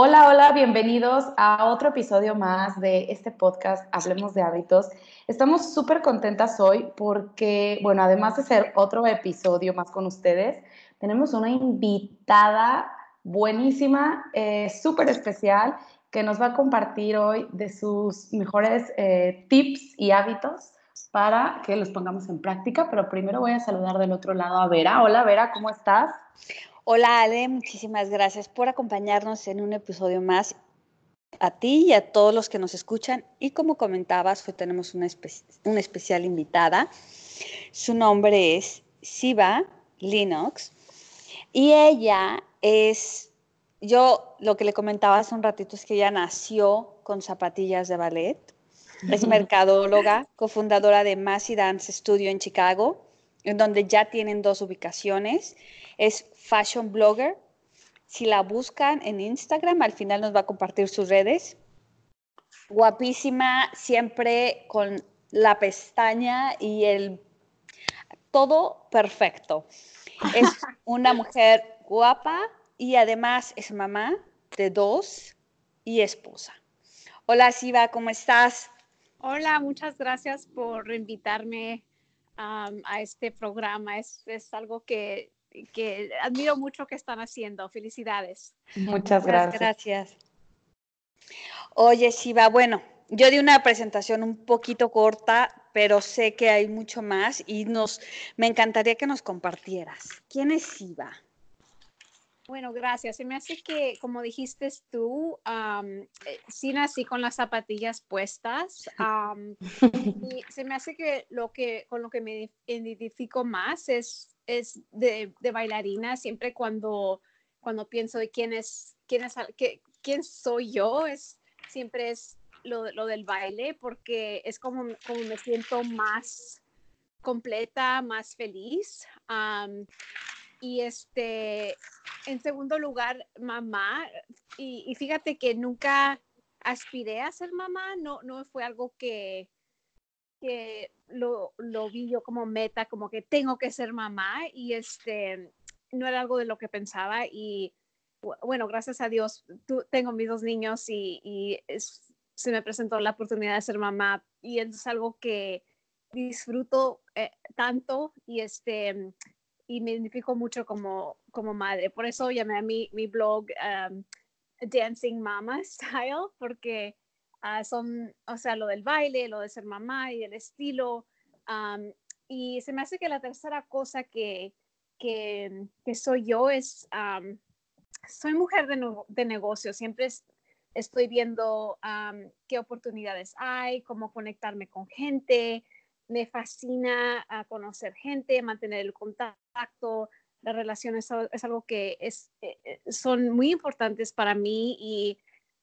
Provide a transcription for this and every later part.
Hola, hola, bienvenidos a otro episodio más de este podcast Hablemos de hábitos. Estamos súper contentas hoy porque, bueno, además de ser otro episodio más con ustedes, tenemos una invitada buenísima, eh, súper especial, que nos va a compartir hoy de sus mejores eh, tips y hábitos para que los pongamos en práctica. Pero primero voy a saludar del otro lado a Vera. Hola, Vera, ¿cómo estás? Hola, Ale, muchísimas gracias por acompañarnos en un episodio más a ti y a todos los que nos escuchan. Y como comentabas, hoy tenemos una, una especial invitada. Su nombre es Siva Linux y ella es, yo lo que le comentaba hace un ratito es que ella nació con zapatillas de ballet. Es mercadóloga, cofundadora de Massy Dance Studio en Chicago, en donde ya tienen dos ubicaciones. Es fashion blogger si la buscan en Instagram, al final nos va a compartir sus redes. Guapísima, siempre con la pestaña y el todo perfecto. Es una mujer guapa y además es mamá de dos y esposa. Hola Siva, ¿cómo estás? Hola, muchas gracias por invitarme a este programa. Es, es algo que que admiro mucho que están haciendo. Felicidades. Muchas gracias. gracias. Oye, Shiva, bueno, yo di una presentación un poquito corta, pero sé que hay mucho más y nos, me encantaría que nos compartieras. ¿Quién es Shiva? Bueno, gracias. Se me hace que, como dijiste tú, eh, sí nací con las zapatillas puestas. y se me hace que lo que con lo que me identifico más es es de, bailarina, siempre cuando, cuando pienso de quién es, quién es, quién soy yo, es, siempre es lo, del baile, porque es como, como me siento más completa, más feliz. Y este, en segundo lugar, mamá. Y, y, fíjate que nunca aspiré a ser mamá, no, no fue algo que, que lo, lo, vi yo como meta, como que tengo que ser mamá y este, no era algo de lo que pensaba y bueno, gracias a Dios, tengo mis dos niños y, se me presentó la oportunidad de ser mamá y es algo que disfruto eh, tanto y este y me identifico mucho como, como madre. Por eso llamé a mi, mi blog um, Dancing Mama Style, porque Ah, son, o sea, lo del baile, lo de ser mamá y el estilo. y se me hace que la tercera cosa que, que, que soy yo es, soy mujer de, de negocio, siempre estoy viendo qué oportunidades hay, cómo conectarme con gente, me fascina a conocer gente, mantener el contacto, las relaciones es algo que es, eh, eh, son muy importantes para mí y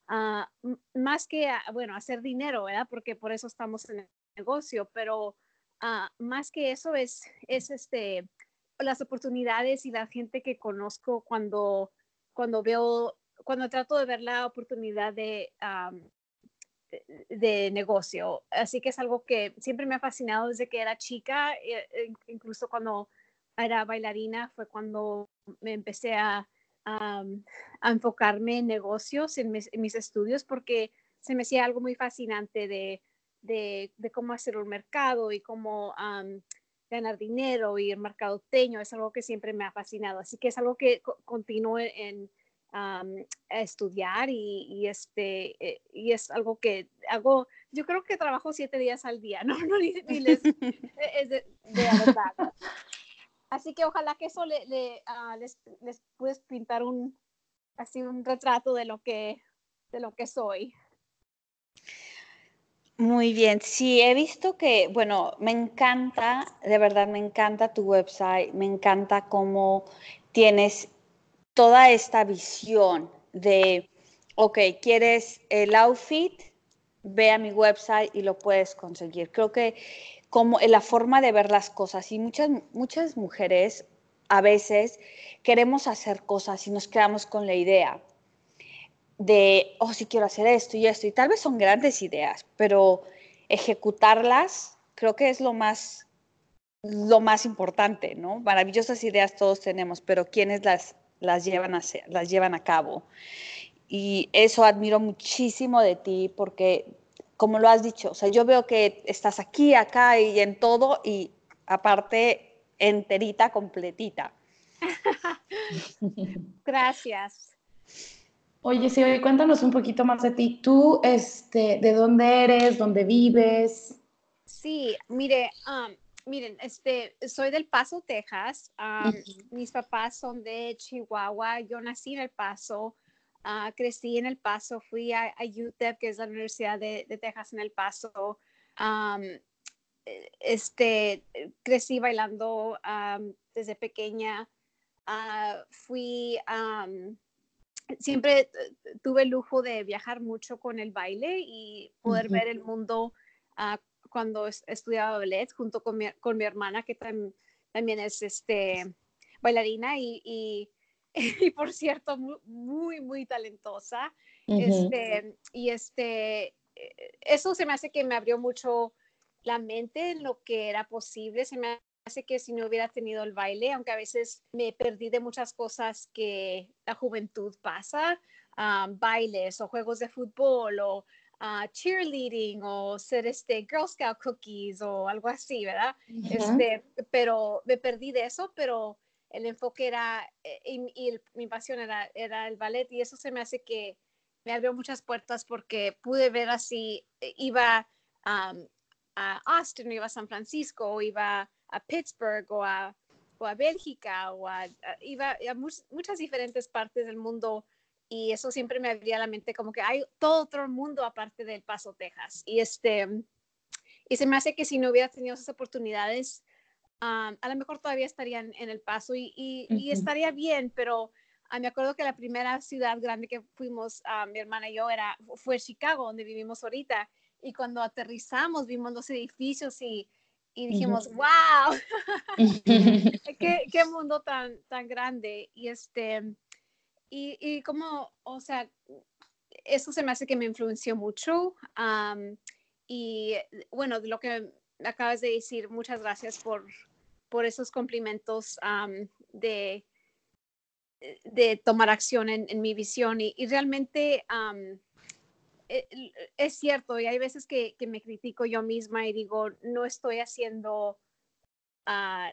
Ah, más que, bueno, hacer dinero, ¿verdad? Porque por eso estamos en el negocio, pero uh, más que eso es, es este, las oportunidades y la gente que conozco cuando, cuando veo, cuando trato de ver la oportunidad de, de, negocio. Así que es algo que siempre me ha fascinado desde que era chica, e, e, incluso cuando era bailarina fue cuando me empecé a a, enfocarme en negocios, en mis, estudios, porque se me hacía algo muy fascinante de, de, cómo hacer un mercado y cómo ganar dinero y el teño Es algo que siempre me ha fascinado. Así que es algo que continúo en, a estudiar y, este, eh, y es algo que hago, yo creo que trabajo siete días al día, ¿no? no ni, les, es de, de verdad. Así que ojalá que eso ah, les, les puedes pintar un, así un retrato de lo que, de lo que soy. Muy bien, sí, he visto que, bueno, me encanta, de verdad me encanta tu website, me encanta cómo tienes toda esta visión de, ok, quieres el outfit, ve a mi website y lo puedes conseguir. Creo que como la forma de ver las cosas. Y muchas, muchas mujeres a veces queremos hacer cosas y nos quedamos con la idea de, oh, sí quiero hacer esto y esto. Y tal vez son grandes ideas, pero ejecutarlas creo que es lo más, lo más importante, ¿no? Maravillosas ideas todos tenemos, pero ¿quiénes las, las, llevan, a las llevan a cabo? Y eso admiro muchísimo de ti porque, como lo has dicho, o sea, yo veo que estás aquí, acá y en todo y aparte enterita, completita. Gracias. Oye, sí, cuéntanos un poquito más de ti. Tú, este, ¿de dónde eres? ¿Dónde vives? Sí, mire, um, miren, este, soy del Paso, Texas. Um, mis papás son de Chihuahua. Yo nací en El Paso. Uh, crecí en El Paso. Fui a, UTEP, que es la Universidad de, Texas en El Paso. Um, este, crecí bailando desde pequeña. Uh, fui, siempre tuve el lujo de viajar mucho con el baile y poder ver el mundo uh, cuando estudiaba ballet junto con mi, con mi hermana, que también es este, bailarina y, y, y por cierto, muy, muy, talentosa. este, y este, eh, eso se me hace que me abrió mucho la mente en lo que era posible. Se me hace que si no hubiera tenido el baile, aunque a veces me perdí de muchas cosas que la juventud pasa, ah, bailes o juegos de fútbol o cheerleading o ser este Girl Scout cookies o algo así, ¿verdad? este, pero me perdí de eso, pero el enfoque era, eh, y, mi pasión era, era el ballet y eso se me hace que me abrió muchas puertas porque pude ver así, eh, iba a Austin, iba a San Francisco, iba a Pittsburgh o a, o a Bélgica, o a, iba a muchas diferentes partes del mundo y eso siempre me abría la mente como que hay todo otro mundo aparte del Paso, Texas. Y, este, y se me hace que si no hubiera tenido esas oportunidades, a lo mejor todavía estaría en, el Paso y, y, estaría bien, pero uh, me acuerdo que la primera ciudad grande que fuimos, mi hermana y yo, era, fue Chicago, donde vivimos ahorita. Y cuando aterrizamos, vimos los edificios y, y dijimos, wow, ¿Qué, ¿Qué, mundo tan, tan grande. Y este, y, y como, o sea, eso se me hace que me influenció mucho. y bueno, de lo que acabas de decir, muchas gracias por, por esos cumplimientos de, de tomar acción en, en mi visión. Y, y realmente e, es cierto, y hay veces que, que, me critico yo misma y digo, no estoy haciendo... Uh,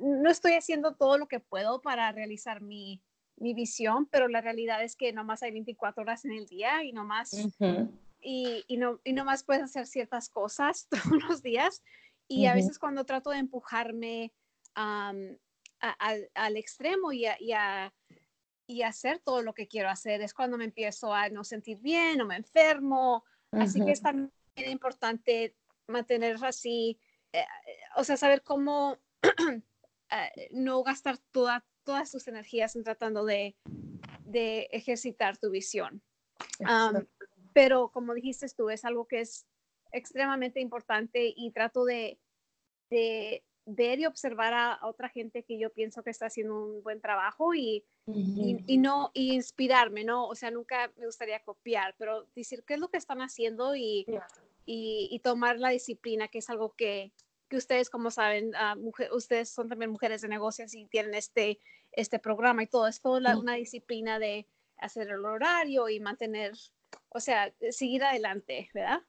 no estoy haciendo todo lo que puedo para realizar mi, mi visión, pero la realidad es que nomás hay 24 horas en el día y nomás, y, y, no, y nomás puedes hacer ciertas cosas todos los días. Y a veces cuando trato de empujarme al extremo y a, y, a, y hacer todo lo que quiero hacer, es cuando me empiezo a no sentir bien o me enfermo. Así que es también importante mantener así, eh, o sea, saber cómo eh, no gastar toda todas tus energías en tratando de, de ejercitar tu visión. Pero como dijiste tú, es algo que es extremadamente importante y trato de, de ver y observar a, otra gente que yo pienso que está haciendo un buen trabajo y, y, no y inspirarme, ¿no? O sea, nunca me gustaría copiar, pero decir qué es lo que están haciendo y, y, y tomar la disciplina, que es algo que, que ustedes, como saben, uh, ustedes son también mujeres de negocios y tienen este, este programa y todo. Es toda una disciplina de hacer el horario y mantener, o sea, seguir adelante, ¿verdad?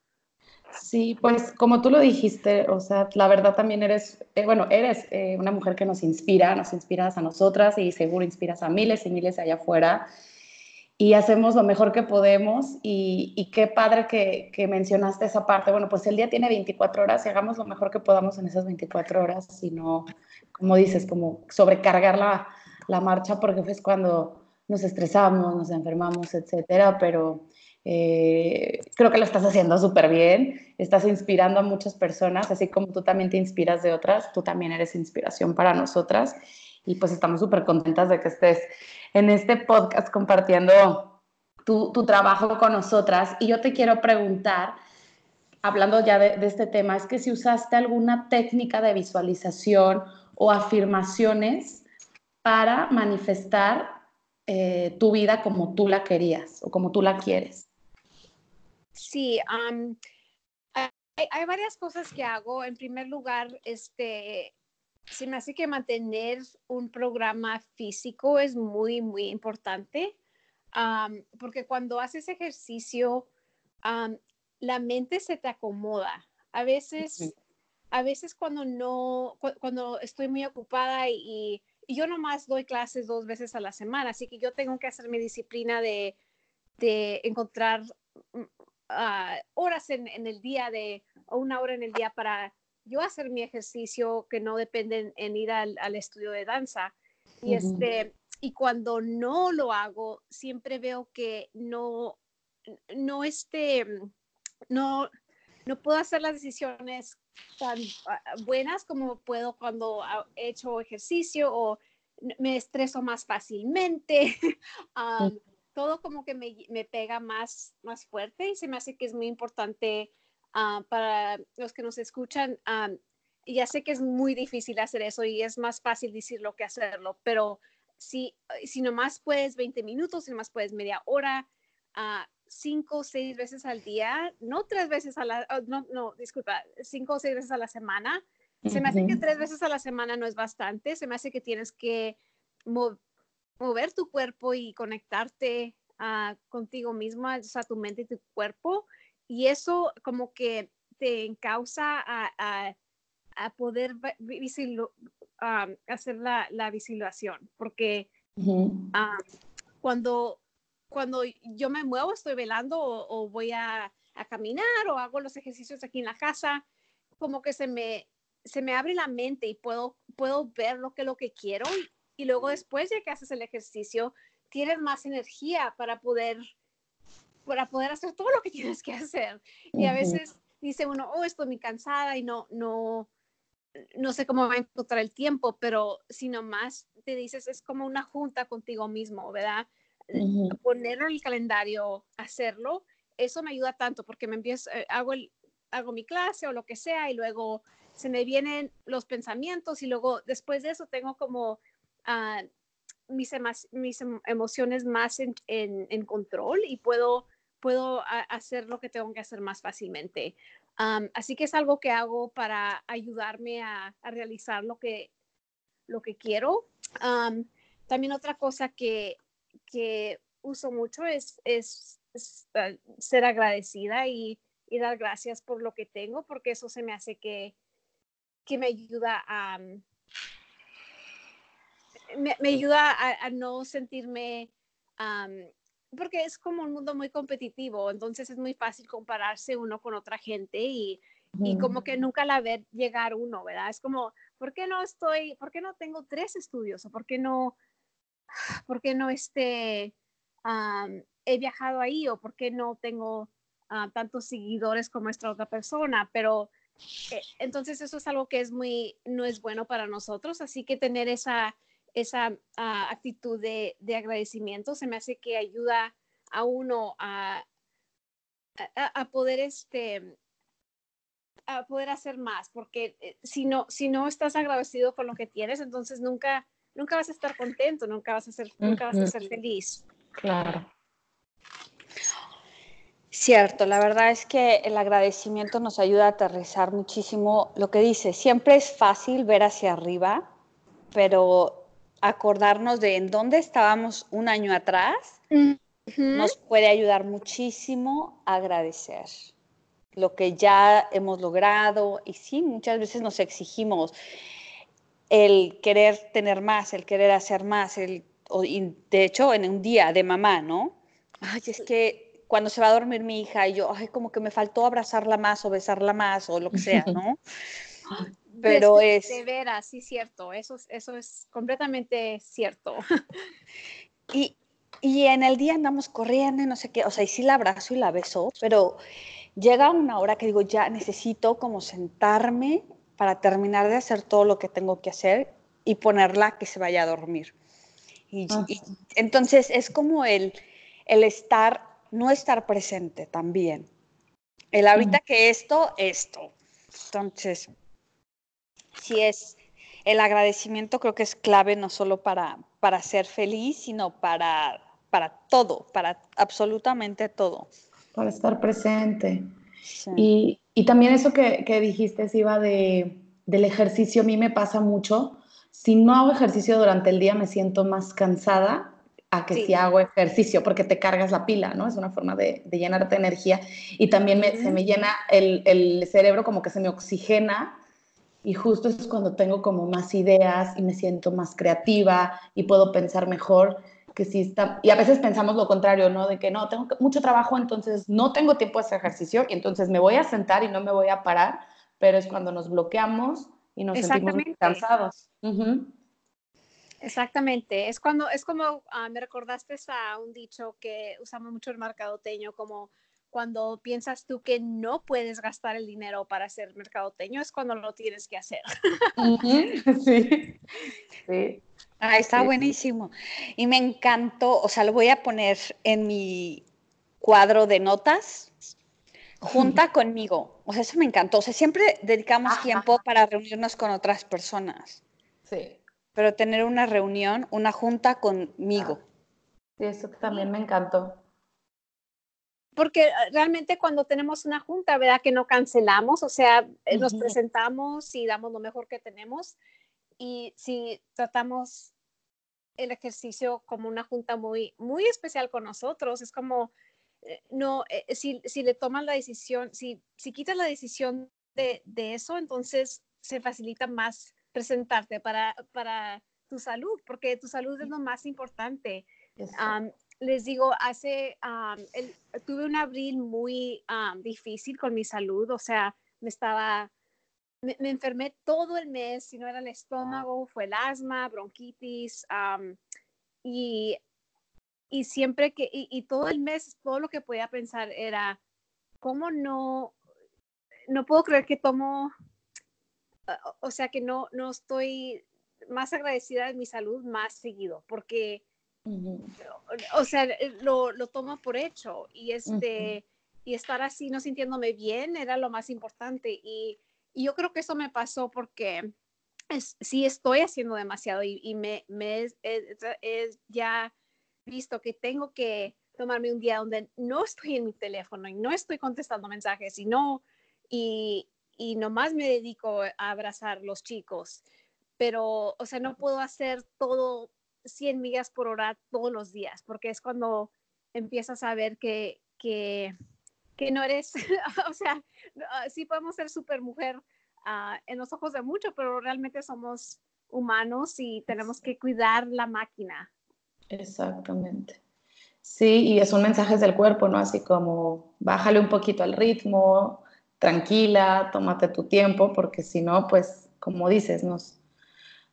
Sí, pues como tú lo dijiste, o sea, la verdad también eres, eh, bueno, eres eh, una mujer que nos inspira, nos inspiras a nosotras y seguro inspiras a miles y miles allá afuera y hacemos lo mejor que podemos y, qué padre que, que, mencionaste esa parte. Bueno, pues el día tiene 24 horas y hagamos lo mejor que podamos en esas 24 horas, sino, como dices, como sobrecargar la, la marcha porque es cuando nos estresamos, nos enfermamos, etcétera, pero eh, creo que lo estás haciendo súper bien, estás inspirando a muchas personas, así como tú también te inspiras de otras, tú también eres inspiración para nosotras y pues estamos súper contentas de que estés en este podcast compartiendo tu, tu, trabajo con nosotras. Y yo te quiero preguntar, hablando ya de, este tema, es que si usaste alguna técnica de visualización o afirmaciones para manifestar eh, tu vida como tú la querías o como tú la quieres. Sí, hay, varias cosas que hago. En primer lugar, este, se me hace que mantener un programa físico es muy, muy importante, porque cuando haces ejercicio, la mente se te acomoda. A veces, a veces cuando no, cuando estoy muy ocupada y, yo nomás doy clases dos veces a la semana, así que yo tengo que hacer mi disciplina de, de encontrar ah, horas en, en, el día de, o una hora en el día para yo hacer mi ejercicio que no depende en, ir al, al, estudio de danza. Y, este, y cuando no lo hago, siempre veo que no, no, este, no, no puedo hacer las decisiones tan ah, buenas como puedo cuando he hecho ejercicio o me estreso más fácilmente. todo como que me, me, pega más, más fuerte y se me hace que es muy importante ah, para los que nos escuchan. y ya sé que es muy difícil hacer eso y es más fácil decirlo que hacerlo, pero si, si nomás puedes 20 minutos, si nomás puedes media hora, uh, cinco o seis veces al día, no tres veces a la, oh, no, no, disculpa, cinco o seis veces a la semana. Se me hace que tres veces a la semana no es bastante, se me hace que tienes que mover tu cuerpo y conectarte uh, contigo misma, o sea, tu mente y tu cuerpo, y eso como que te encausa a, a, a poder hacer la, la visualización, porque cuando cuando yo me muevo, estoy velando o, voy a, caminar o hago los ejercicios aquí en la casa, como que se me, se me abre la mente y puedo, puedo ver lo que, lo que quiero y, luego después de que haces el ejercicio, tienes más energía para poder, para poder hacer todo lo que tienes que hacer. Y a veces dice uno, oh, estoy muy cansada y no, no, no sé cómo va a encontrar el tiempo, pero si nomás te dices, es como una junta contigo mismo, ¿verdad? ponerlo en el calendario, hacerlo, eso me ayuda tanto porque me empiezo, eh, hago, el, hago mi clase o lo que sea y luego se me vienen los pensamientos y luego después de eso tengo como ah, mis, em, emociones más en, control y puedo, puedo hacer lo que tengo que hacer más fácilmente. así que es algo que hago para ayudarme a, realizar lo que, lo que quiero. también otra cosa que que uso mucho es, es, ah, ser agradecida y, y, dar gracias por lo que tengo, porque eso se me hace que, que me ayuda a... Me, me ayuda a, no sentirme, porque es como un mundo muy competitivo, entonces es muy fácil compararse uno con otra gente y, y como que nunca la ver llegar uno, ¿verdad? Es como, ¿por qué no estoy, por qué no tengo tres estudios o por qué no ¿por qué no este, he viajado ahí o por qué no tengo ah, tantos seguidores como esta otra persona? Pero eh, entonces eso es algo que es muy, no es bueno para nosotros, así que tener esa, esa ah, actitud de, de, agradecimiento se me hace que ayuda a uno a, a, poder este a poder hacer más, porque eh, si no, si no estás agradecido con lo que tienes, entonces nunca, nunca vas a estar contento, nunca vas a ser, nunca vas a ser feliz. Claro. Cierto, la verdad es que el agradecimiento nos ayuda a aterrizar muchísimo lo que dice. Siempre es fácil ver hacia arriba, pero acordarnos de en dónde estábamos un año atrás nos puede ayudar muchísimo a agradecer lo que ya hemos logrado y sí, muchas veces nos exigimos el querer tener más, el querer hacer más, el, de hecho en un día de mamá, ¿no? Ay, es que cuando se va a dormir mi hija y yo, ay, como que me faltó abrazarla más o besarla más o lo que sea, ¿no? Pero es... De veras, sí, cierto, eso, eso es completamente cierto. y, y en el día andamos corriendo no sé qué, o sea, y sí la abrazo y la beso, pero llega una hora que digo, ya necesito como sentarme para terminar de hacer todo lo que tengo que hacer y ponerla que se vaya a dormir. Y, entonces es como el, el estar, no estar presente también. El ahorita que esto, esto. Entonces, sí es, el agradecimiento creo que es clave no solo para, para ser feliz, sino para, para todo, para absolutamente todo. Para estar presente. Y, y, también eso que, que dijiste, Siva, de, del ejercicio, a mí me pasa mucho. Si no hago ejercicio durante el día, me siento más cansada a que si hago ejercicio, porque te cargas la pila, ¿no? Es una forma de, de llenarte de energía. Y también se me llena el, el, cerebro, como que se me oxigena. Y justo es cuando tengo como más ideas y me siento más creativa y puedo pensar mejor. Que si está, y a veces pensamos lo contrario, ¿no? De que no, tengo mucho trabajo, entonces no tengo tiempo de hacer ejercicio y entonces me voy a sentar y no me voy a parar, pero es cuando nos bloqueamos y nos sentimos cansados. Exactamente, es cuando, es como, ah, me recordaste a un dicho que usamos mucho el mercadoteño, como cuando piensas tú que no puedes gastar el dinero para ser mercadoteño, es cuando lo tienes que hacer. Sí, sí. Ah, está buenísimo. Y me encantó, o sea, lo voy a poner en mi cuadro de notas, junta conmigo. O sea, eso me encantó. O sea, siempre dedicamos tiempo para reunirnos con otras personas. Sí pero tener una reunión, una junta conmigo. Sí, eso también me encantó. Porque eh, realmente cuando tenemos una junta, ¿verdad? Que no cancelamos, o sea, eh, nos presentamos y damos lo mejor que tenemos. Y si tratamos el ejercicio como una junta muy, muy especial con nosotros, es como, eh, no, si, si, le toman la decisión, si, si quitas la decisión de, de eso, entonces se facilita más presentarte para, para tu salud, porque tu salud es lo más importante. Les digo, hace, tuve un abril muy difícil con mi salud, o sea, me estaba, me, enfermé todo el mes, si no era el estómago, fue el asma, bronquitis, y, y siempre que, y, y, todo el mes, todo lo que podía pensar era, ¿cómo no, no puedo creer que tomo o sea que no, no estoy más agradecida de mi salud más seguido, porque, o sea, lo, lo, tomo por hecho y, este, y estar así, no sintiéndome bien, era lo más importante. Y, yo creo que eso me pasó porque sí estoy haciendo demasiado y, me, me he, ya visto que tengo que tomarme un día donde no estoy en mi teléfono y no estoy contestando mensajes y no, y, y nomás me dedico a abrazar los chicos. Pero, o sea, no puedo hacer todo 100 millas por hora todos los días, porque es cuando empiezas a ver que, que, no eres, o sea, ah, sí podemos ser súper mujer ah, en los ojos de mucho, pero realmente somos humanos y tenemos que cuidar la máquina. Exactamente. Sí, y son mensajes del cuerpo, ¿no? Así como bájale un poquito al ritmo, tranquila, tómate tu tiempo, porque si no, pues, como dices, nos,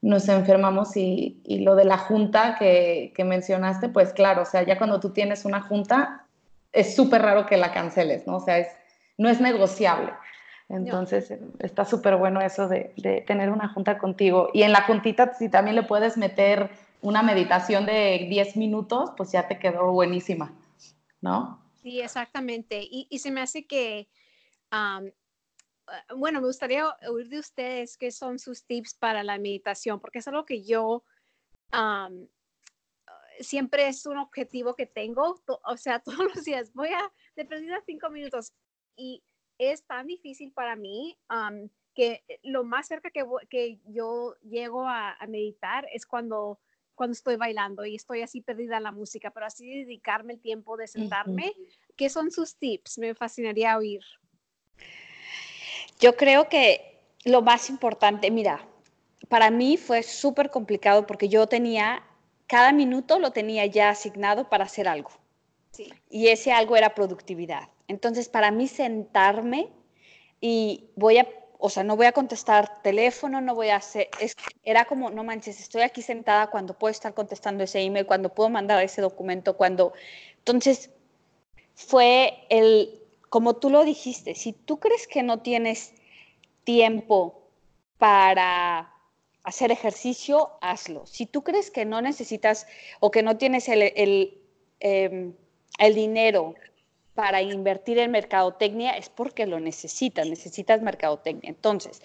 nos enfermamos y, y lo de la junta que, que, mencionaste, pues claro, o sea, ya cuando tú tienes una junta, es súper raro que la canceles, ¿no? O sea, es, no es negociable. Entonces, está súper bueno eso de, de, tener una junta contigo. Y en la juntita, si también le puedes meter una meditación de 10 minutos, pues ya te quedó buenísima, ¿no? Sí, exactamente. Y, y se me hace que bueno, me gustaría oír de ustedes qué son sus tips para la meditación, porque es algo que yo siempre es un objetivo que tengo, o sea, todos los días voy a, de perdida cinco minutos y es tan difícil para mí que lo más cerca que, que yo llego a, meditar es cuando, cuando estoy bailando y estoy así perdida en la música, pero así dedicarme el tiempo de sentarme. ¿Qué son sus tips? Me fascinaría oír. Yo creo que lo más importante, mira, para mí fue súper complicado porque yo tenía, cada minuto lo tenía ya asignado para hacer algo. Sí. Y ese algo era productividad. Entonces, para mí sentarme y voy a, o sea, no voy a contestar teléfono, no voy a hacer, es, era como, no manches, estoy aquí sentada cuando puedo estar contestando ese email, cuando puedo mandar ese documento, cuando... Entonces, fue el como tú lo dijiste, si tú crees que no tienes tiempo para hacer ejercicio, hazlo. Si tú crees que no necesitas o que no tienes el, el, em, dinero para invertir en mercadotecnia es porque lo necesitas, necesitas mercadotecnia. Entonces,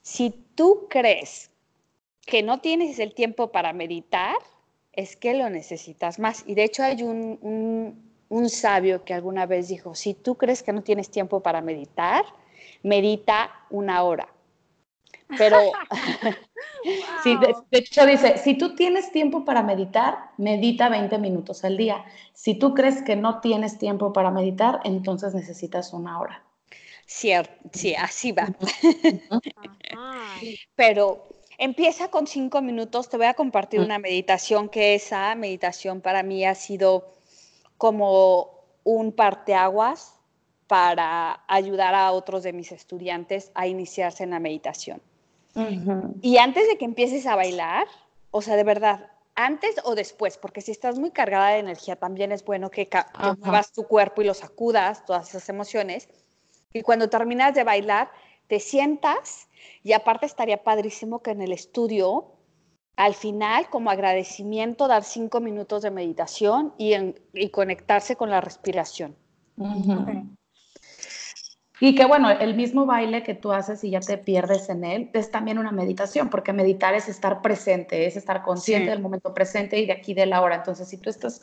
si tú crees que no tienes el tiempo para meditar, es que lo necesitas más. Y de hecho hay un, un sabio que alguna vez dijo, si tú crees que no tienes tiempo para meditar, medita una hora. Pero, sí, de, hecho dice, si tú tienes tiempo para meditar, medita 20 minutos al día. Si tú crees que no tienes tiempo para meditar, entonces necesitas una hora. Cierto, sí, así va. Pero empieza con cinco minutos. Te voy a compartir una meditación que esa meditación para mí ha sido como un parteaguas para ayudar a otros de mis estudiantes a iniciarse en la meditación. Y antes de que empieces a bailar, o sea, de verdad, antes o después, porque si estás muy cargada de energía, también es bueno que, que muevas tu cuerpo y lo sacudas, todas esas emociones. Y cuando terminas de bailar, te sientas y aparte estaría padrísimo que en el estudio, al final, como agradecimiento, dar cinco minutos de meditación y, conectarse con la respiración. Y que bueno, el mismo baile que tú haces y ya te pierdes en él es también una meditación, porque meditar es estar presente, es estar consciente del momento presente y de aquí de la hora. Entonces, si tú estás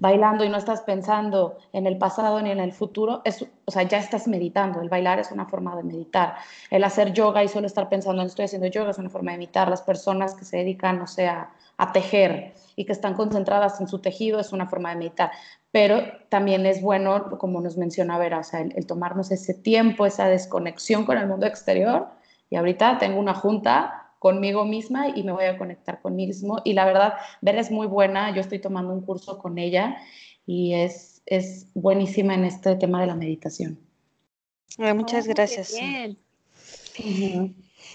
bailando y no estás pensando en el pasado ni en el futuro, es, o sea, ya estás meditando. El bailar es una forma de meditar. El hacer yoga y solo estar pensando en estoy haciendo yoga es una forma de meditar. Las personas que se dedican, o sea, a tejer y que están concentradas en su tejido es una forma de meditar pero también es bueno, como nos menciona Vera, o sea, el, tomarnos ese tiempo, esa desconexión con el mundo exterior. Y ahorita tengo una junta conmigo misma y me voy a conectar conmigo mismo. Y la verdad, Vera es muy buena, yo estoy tomando un curso con ella y es, es buenísima en este tema de la meditación. muchas oh, gracias.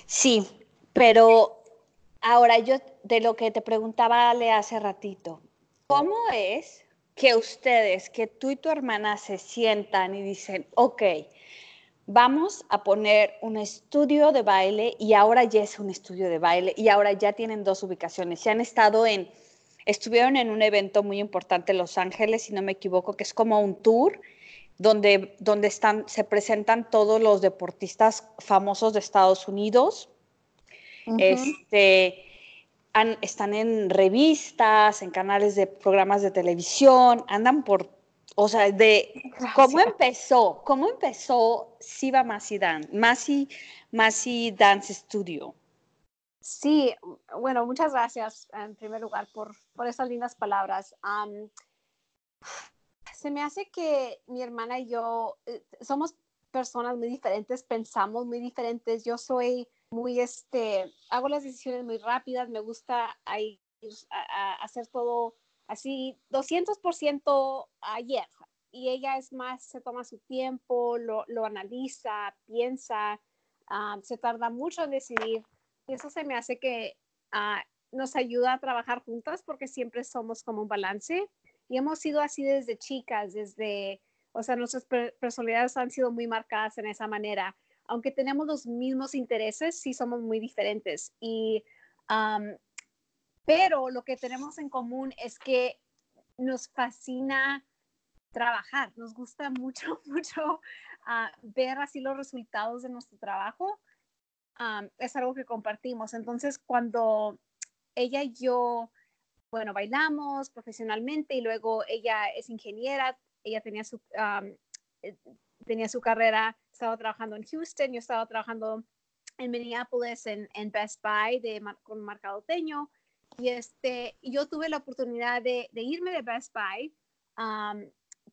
Sí, pero ahora yo de lo que te preguntaba Ale hace ratito, ¿cómo es que ustedes, que tú y tu hermana se sientan y dicen, ok, vamos a poner un estudio de baile y ahora ya es un estudio de baile y ahora ya tienen dos ubicaciones. Se han estado en, estuvieron en un evento muy importante en Los Ángeles, si no me equivoco, que es como un tour donde, donde están, se presentan todos los deportistas famosos de Estados Unidos. Este están en revistas, en canales de programas de televisión, andan por, o sea, de cómo empezó, cómo empezó Siva Masi Dan, Masi, Masi Dance Studio. Sí, bueno, muchas gracias en primer lugar por, por esas lindas palabras. se me hace que mi hermana y yo eh, somos personas muy diferentes, pensamos muy diferentes. Yo soy muy, este, hago las decisiones muy rápidas, me gusta hacer todo así 200% ayer. Y ella es más, se toma su tiempo, lo, analiza, piensa, ah, se tarda mucho en decidir. Y eso se me hace que ah, nos ayuda a trabajar juntas porque siempre somos como un balance. Y hemos sido así desde chicas, desde, o sea, nuestras personalidades han sido muy marcadas en esa manera aunque tenemos los mismos intereses, sí somos muy diferentes. Y, pero lo que tenemos en común es que nos fascina trabajar, nos gusta mucho, mucho ah, ver así los resultados de nuestro trabajo. es algo que compartimos. Entonces, cuando ella y yo, bueno, bailamos profesionalmente y luego ella es ingeniera, ella tenía su, eh, tenía su carrera estaba trabajando en Houston, yo estaba trabajando en Minneapolis en, en Best Buy de, con marcadoteño. Y este, yo tuve la oportunidad de, de irme de Best Buy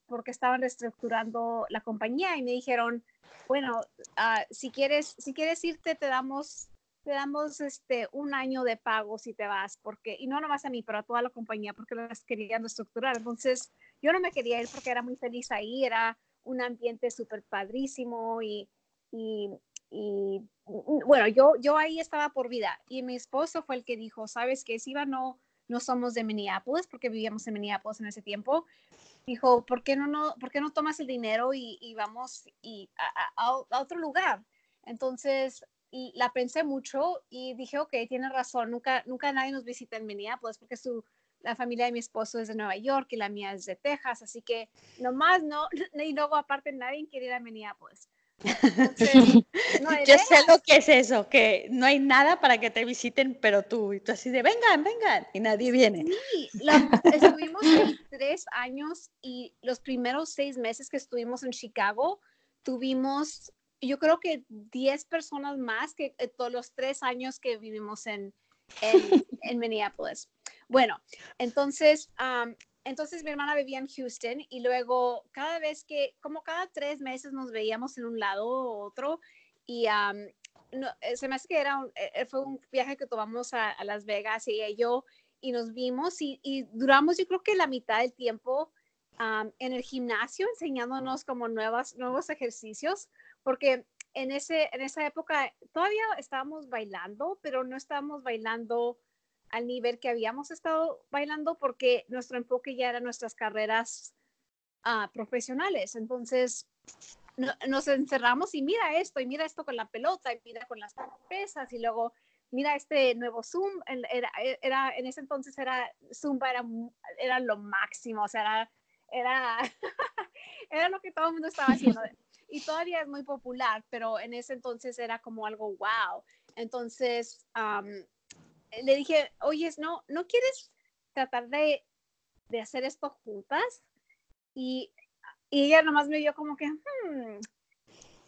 porque estaban reestructurando la compañía y me dijeron, bueno, uh, si, quieres, si quieres irte, te damos, te damos este, un año de pago si te vas, porque, y no nomás a mí, pero a toda la compañía, porque las querían reestructurar. Entonces, yo no me quería ir porque era muy feliz ahí, era un ambiente súper padrísimo y, y, bueno, yo, yo ahí estaba por vida y mi esposo fue el que dijo, sabes que si no, no somos de Minneapolis porque vivíamos en Minneapolis en ese tiempo. Dijo, ¿por qué no, no, ¿por qué no tomas el dinero y, vamos y a, otro lugar? Entonces, la pensé mucho y dije, ok, tiene razón, nunca, nunca nadie nos visita en Minneapolis porque su, la familia de mi esposo es de Nueva York y la mía es de Texas, así que nomás no, y luego aparte nadie quiere ir a Minneapolis. Yo sé lo que es eso, que no hay nada para que te visiten, pero tú, y tú así de, vengan, vengan, y nadie viene. Sí, estuvimos tres años y los primeros seis meses que estuvimos en Chicago, tuvimos, yo creo que 10 personas más que eh, todos los tres años que vivimos en, en, Minneapolis. Bueno, entonces, entonces mi hermana vivía en Houston y luego cada vez que, como cada tres meses nos veíamos en un lado u otro y no, eh, se me hace que era eh, eh, fue un viaje que tomamos a, Las Vegas y yo y nos vimos y, duramos yo creo que la mitad del tiempo en el gimnasio enseñándonos como nuevas, nuevos ejercicios porque en, ese, en esa época todavía estábamos bailando, pero no estábamos bailando al nivel que habíamos estado bailando porque nuestro enfoque ya era nuestras carreras ah, profesionales. Entonces nos encerramos y mira esto, y mira esto con la pelota, y mira con las pesas, y luego mira este nuevo Zoom. Era, era en ese entonces era Zumba, era, era lo máximo, o sea, era, era, era lo que todo el mundo estaba haciendo. Y todavía es muy popular, pero en ese entonces era como algo wow. Entonces, le dije, oye, ¿no, ¿no quieres tratar de, de hacer esto juntas? Y, y, ella nomás me vio como que, hmm".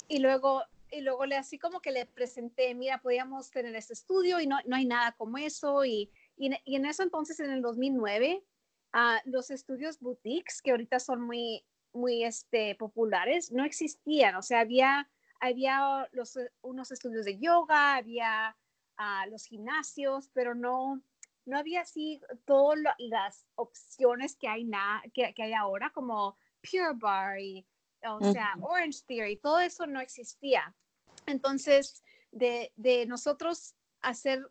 y luego, y luego le así como que le presenté, mira, podíamos tener este estudio y no, no hay nada como eso. Y, y, en eso entonces, en el 2009, ah, los estudios boutiques, que ahorita son muy, muy este, populares, no existían. O sea, había, había los, unos estudios de yoga, había a los gimnasios, pero no, no había así todas las opciones que hay, que, que, hay ahora, como Pure Bar y, o sea, Orange Theory, todo eso no existía. Entonces, de, de nosotros hacer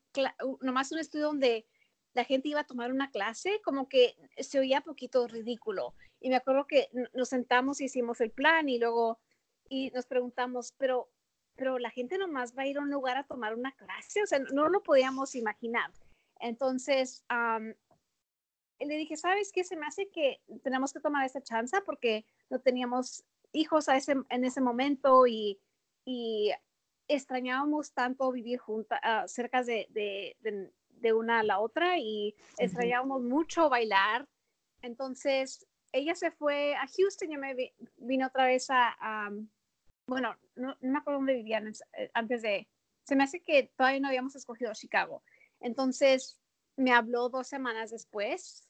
nomás un estudio donde la gente iba a tomar una clase, como que se oía poquito ridículo. Y me acuerdo que nos sentamos y hicimos el plan y luego y nos preguntamos, pero pero la gente nomás va a ir a un lugar a tomar una clase, o sea, no lo podíamos imaginar. Entonces, le dije, ¿sabes qué? Se me hace que tenemos que tomar esa chance porque no teníamos hijos a ese, en ese momento y, y extrañábamos tanto vivir juntas, uh, cerca de, de, de, una a la otra y extrañábamos mucho bailar. Entonces, ella se fue a Houston, y me vino otra vez a, bueno, no, me acuerdo dónde vivían eh, antes de, se me hace que todavía no habíamos escogido Chicago. Entonces me habló dos semanas después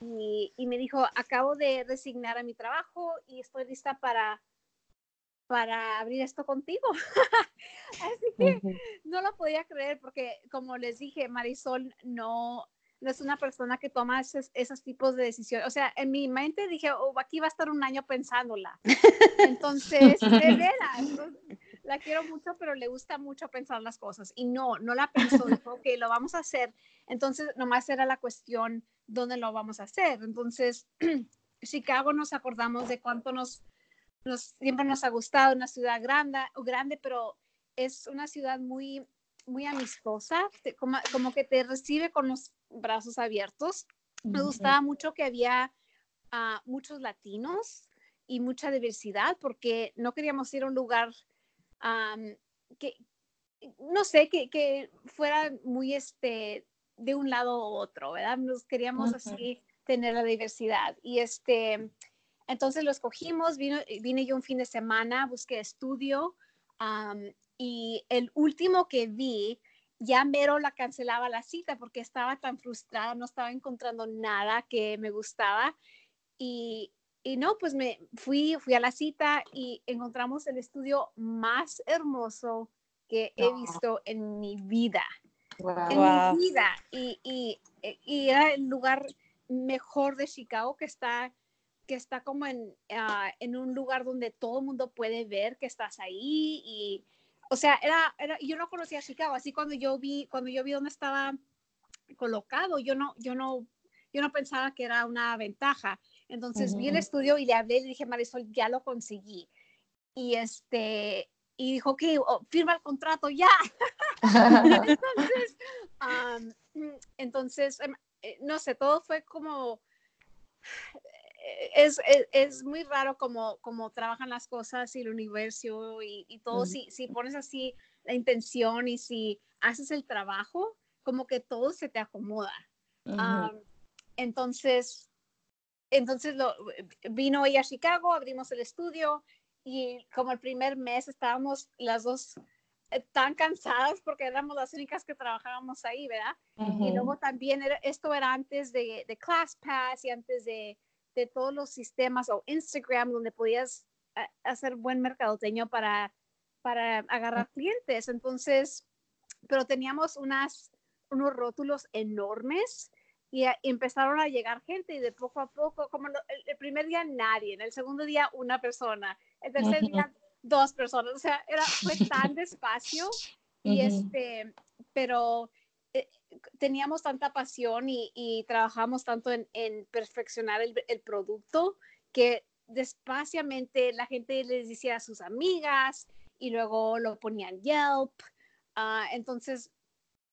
y, y, me dijo, acabo de resignar a mi trabajo y estoy lista para, para abrir esto contigo. Así que no lo podía creer porque, como les dije, Marisol no, no es una persona que toma esos, esos, tipos de decisiones. O sea, en mi mente dije, oh, aquí va a estar un año pensándola. Entonces, de veras, la quiero mucho, pero le gusta mucho pensar las cosas. Y no, no la pensó, dijo, ok, lo vamos a hacer. Entonces, nomás era la cuestión, ¿dónde lo vamos a hacer? Entonces, Chicago nos acordamos de cuánto nos, nos siempre nos ha gustado, una ciudad grande, grande, pero es una ciudad muy muy amistosa, como, como, que te recibe con los brazos abiertos. Me gustaba mucho que había uh, muchos latinos y mucha diversidad porque no queríamos ir a un lugar um, que, no sé, que, que, fuera muy este, de un lado u otro, ¿verdad? Nos queríamos así tener la diversidad. Y este, entonces lo escogimos, vino, vine yo un fin de semana, busqué estudio um, y el último que vi, ya mero la cancelaba la cita porque estaba tan frustrada, no estaba encontrando nada que me gustaba. Y, y no, pues me fui, fui a la cita y encontramos el estudio más hermoso que he visto en mi vida. En mi vida. Y, y, y, era el lugar mejor de Chicago que está que está como en, ah, en un lugar donde todo el mundo puede ver que estás ahí y, o sea, era, era, yo no conocía Chicago, así cuando yo vi, cuando yo vi dónde estaba colocado, yo no, yo no, yo no pensaba que era una ventaja. Entonces vi el estudio y le hablé y le dije, Marisol, ya lo conseguí. Y este, y dijo, ok, oh, firma el contrato ya. entonces, entonces em, eh, no sé, todo fue como, es, es, es, muy raro como, como trabajan las cosas y el universo y, y todo, si, si pones así la intención y si haces el trabajo, como que todo se te acomoda. entonces, entonces lo, vino ella a Chicago, abrimos el estudio y como el primer mes estábamos las dos eh, tan cansadas porque éramos las únicas que trabajábamos ahí, ¿verdad? Y luego también era, esto era antes de, de ClassPass y antes de, de, todos los sistemas o Instagram donde podías eh, hacer buen mercadoteño para, para agarrar clientes. Entonces, pero teníamos unas, unos rótulos enormes y, empezaron a llegar gente y de poco a poco, como el, primer día nadie, en el segundo día una persona, el tercer día dos personas, o sea, era, fue tan despacio y este, pero eh, teníamos tanta pasión y, y trabajamos tanto en, en perfeccionar el, el, producto que despaciamente la gente les decía a sus amigas y luego lo ponían Yelp. Uh, entonces,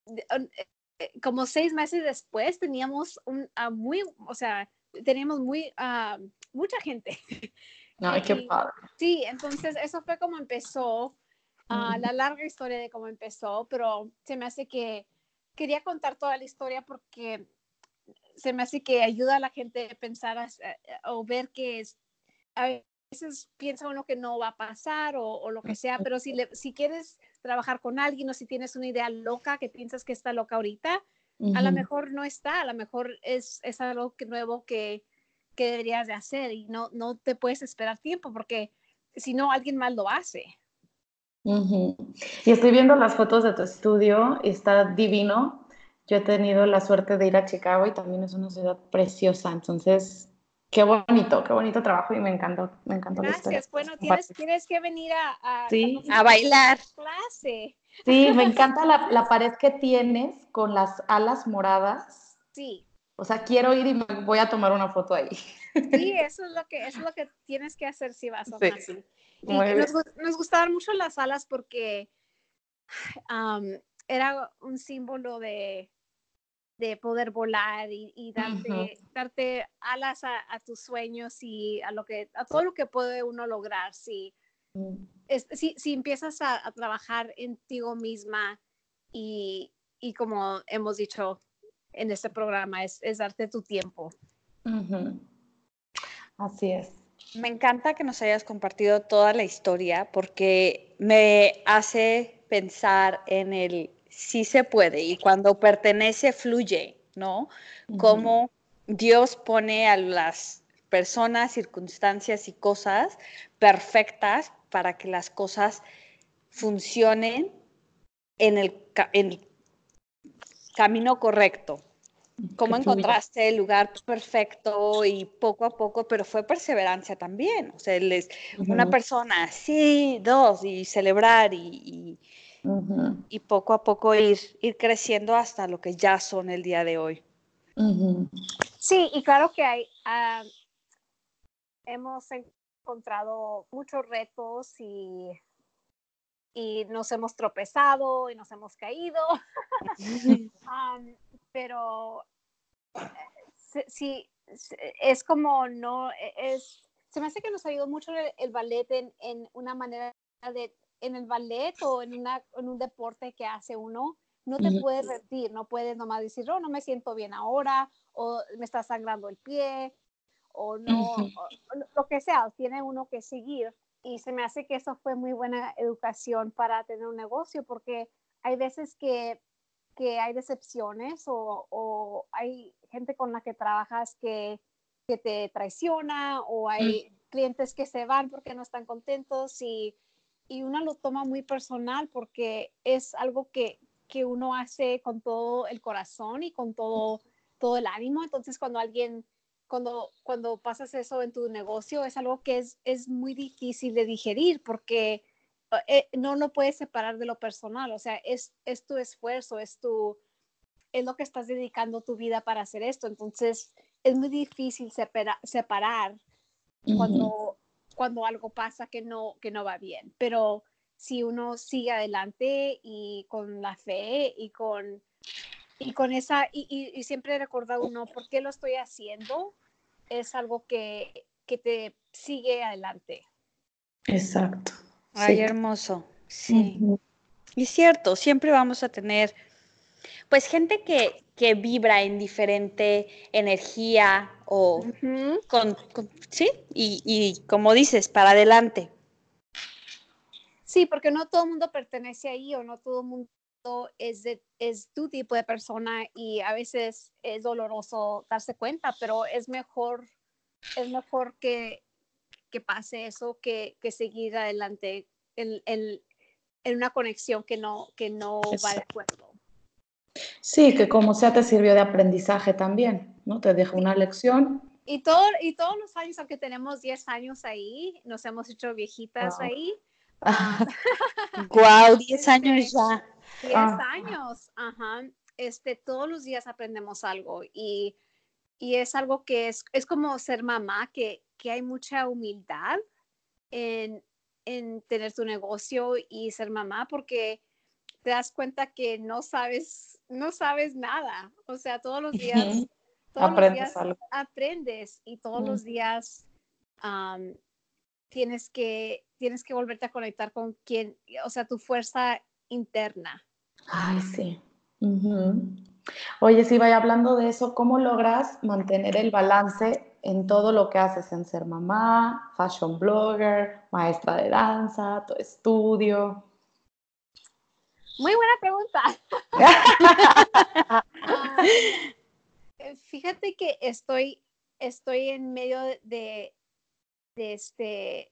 eh, como seis meses después teníamos un uh, muy, o sea, teníamos muy, uh, mucha gente. Ay, qué padre. Sí, entonces eso fue como empezó, la larga historia de cómo empezó, pero se me hace que quería contar toda la historia porque se me hace que ayuda a la gente a pensar o ver que es, a veces piensa uno que no va a pasar o, o lo que sea, pero si, le, si quieres trabajar con alguien o si tienes una idea loca que piensas que está loca ahorita, a lo mejor no está, a lo mejor es, es algo que, nuevo que, que, deberías de hacer y no, no te puedes esperar tiempo porque si no, alguien más lo hace. Y estoy viendo las fotos de tu estudio, está divino. Yo he tenido la suerte de ir a Chicago y también es una ciudad preciosa, entonces Qué bonito, qué bonito trabajo y me encantó, me encantó Gracias. la historia. Bueno, tienes, tienes que venir a, sí. a bailar. Clase. Sí, me encanta la, la, pared que tienes con las alas moradas. Sí. O sea, quiero ir y me voy a tomar una foto ahí. Sí, eso es lo que, eso es lo que tienes que hacer si vas a sí. Y nos, nos, gustaban mucho las alas porque um, era un símbolo de, de poder volar y, darte, darte, alas a, tus sueños y a, lo que, a todo lo que puede uno lograr si, mm. si, si, empiezas a, trabajar en ti misma y, y, como hemos dicho en este programa, es, es darte tu tiempo. Así es. Me encanta que nos hayas compartido toda la historia porque me hace pensar en el sí se puede y cuando pertenece fluye, ¿no? Como Dios pone a las personas, circunstancias y cosas perfectas para que las cosas funcionen en el, camino correcto. ¿Cómo encontraste el lugar perfecto y poco a poco, pero fue perseverancia también? O sea, les, una persona, sí, dos, y celebrar y, y poco a poco ir, ir creciendo hasta lo que ya son el día de hoy. Sí, y claro que hay, ah, hemos encontrado muchos retos y, y nos hemos tropezado y nos hemos caído, pero eh, sí, es como no, e, es, se me hace que nos ayudó mucho el, ballet en, en una manera de en el ballet o en, una, en un deporte que hace uno, no te puedes rendir, no puedes nomás decir, oh, no me siento bien ahora, o me está sangrando el pie, o no, lo que sea, tiene uno que seguir. Y se me hace que eso fue muy buena educación para tener un negocio, porque hay veces que, que hay decepciones o, o, hay gente con la que trabajas que, que te traiciona, o hay clientes que se van porque no están contentos y y uno lo toma muy personal porque es algo que, que uno hace con todo el corazón y con todo, todo el ánimo. Entonces, cuando alguien, cuando, cuando pasas eso en tu negocio, es algo que es, es muy difícil de digerir porque eh, no lo puedes separar de lo personal. O sea, es, es tu esfuerzo, es, tu, es lo que estás dedicando tu vida para hacer esto. Entonces, es muy difícil separar cuando cuando algo pasa que no, que no va bien. Pero si uno sigue adelante y con la fe y con, y con esa, y, y, y siempre recordar uno, ¿por qué lo estoy haciendo? Es algo que, que te sigue adelante. Exacto. Ay, hermoso. Sí. Y cierto, siempre vamos a tener, pues, gente que, que vibra en diferente energía o con, sí, y, y, como dices, para adelante. Sí, porque no todo el mundo pertenece ahí o no todo el mundo es, de, es tu tipo de persona y a veces es doloroso darse cuenta, pero es mejor, es mejor que, que pase eso que, que seguir adelante en, en, en, una conexión que no, que no va de acuerdo. Sí, que como sea te sirvió de aprendizaje también, ¿no? Te deja una lección. Y, todo, y todos los años, aunque tenemos 10 años ahí, nos hemos hecho viejitas wow. ahí, wow, 10 años ya. 10 ah. años, ajá. Este, todos los días aprendemos algo y, y es algo que es, es como ser mamá, que, que hay mucha humildad en, en tener tu negocio y ser mamá porque te das cuenta que no sabes, no sabes nada. O sea, todos los días, todos aprendes, los días algo. aprendes y todos mm. los días um, tienes que, tienes que volverte a conectar con quien, o sea, tu fuerza interna. Ay, sí. Uh -huh. Oye, si vaya hablando de eso, ¿cómo logras mantener el balance en todo lo que haces en ser mamá, fashion blogger, maestra de danza, tu estudio? Muy buena pregunta. fíjate que estoy, estoy en medio de, de este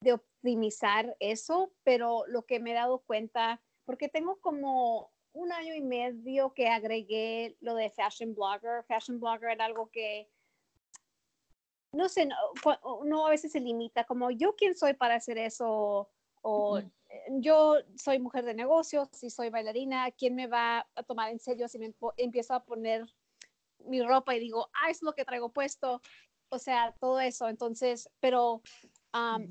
de optimizar eso, pero lo que me he dado cuenta, porque tengo como un año y medio que agregué lo de fashion blogger. Fashion blogger era algo que, no sé, no, no a veces se limita, como yo quién soy para hacer eso, o mm. yo soy mujer de negocios, si soy bailarina, ¿quién me va a tomar en serio si me empiezo a poner mi ropa y digo, ah, es lo que traigo puesto? O sea, todo eso. Entonces, pero, um,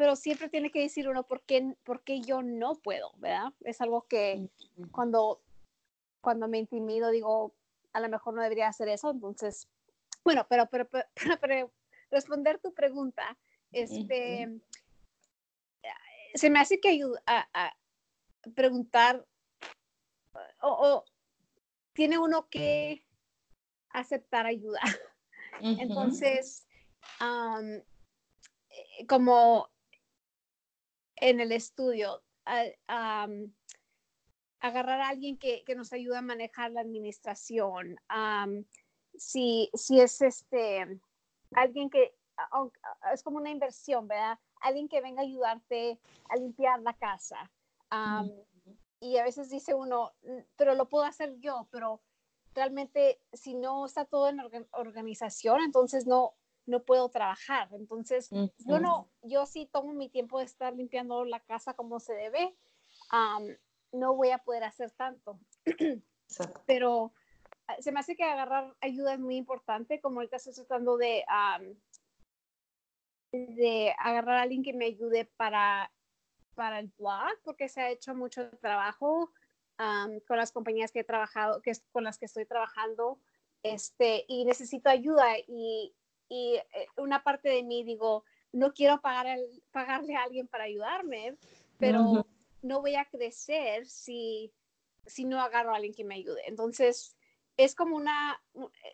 pero siempre tiene que decir uno por qué, por qué yo no puedo, ¿verdad? Es algo que cuando, cuando me intimido digo, a lo mejor no debería hacer eso. Entonces, bueno, pero, pero, pero, pero responder tu pregunta, este, se me hace que ayuda a, a preguntar o, o, tiene uno que aceptar ayuda. Uh -huh. Entonces, um, como en el estudio, uh, um, agarrar a alguien que, que, nos ayude a manejar la administración. Um, si, si es este, alguien que es como una inversión, ¿verdad? Alguien que venga a ayudarte a limpiar la casa. Um, uh -huh. Y a veces dice uno, pero lo puedo hacer yo, pero realmente si no está todo en organización, entonces no, no puedo trabajar. Entonces, uh -huh. yo no, yo sí tomo mi tiempo de estar limpiando la casa como se debe, um, no voy a poder hacer tanto. Pero ah, se me hace que agarrar ayuda es muy importante, como ahorita estoy tratando de, um, de agarrar a alguien que me ayude para, para el blog, porque se ha hecho mucho trabajo um, con las compañías que he trabajado, que con las que estoy trabajando, este, y necesito ayuda y, y eh, una parte de mí digo, no quiero pagar el, pagarle a alguien para ayudarme, pero uh -huh. no voy a crecer si, si no agarro a alguien que me ayude. Entonces, es como una,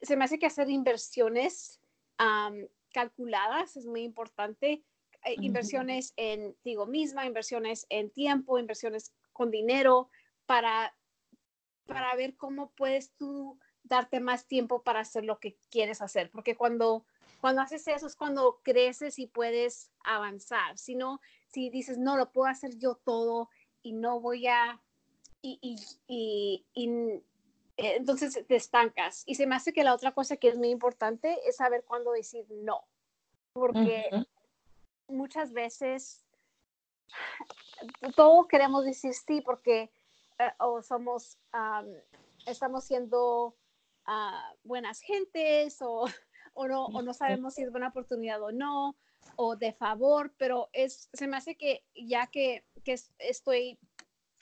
se me hace que hacer inversiones um, calculadas es muy importante. Uh -huh. Inversiones en, digo misma, inversiones en tiempo, inversiones con dinero, para, para ver cómo puedes tú darte más tiempo para hacer lo que quieres hacer, porque cuando, cuando haces eso es cuando creces y puedes avanzar, si no, si dices, no, lo puedo hacer yo todo y no voy a, y, y, y, y entonces te estancas. Y se me hace que la otra cosa que es muy importante es saber cuándo decir no, porque uh -huh. muchas veces todos queremos decir sí porque uh, o somos, um, estamos siendo uh, buenas gentes o, o, no, o no sabemos si es buena oportunidad o no, o de favor, pero es, se me hace que ya que, que estoy,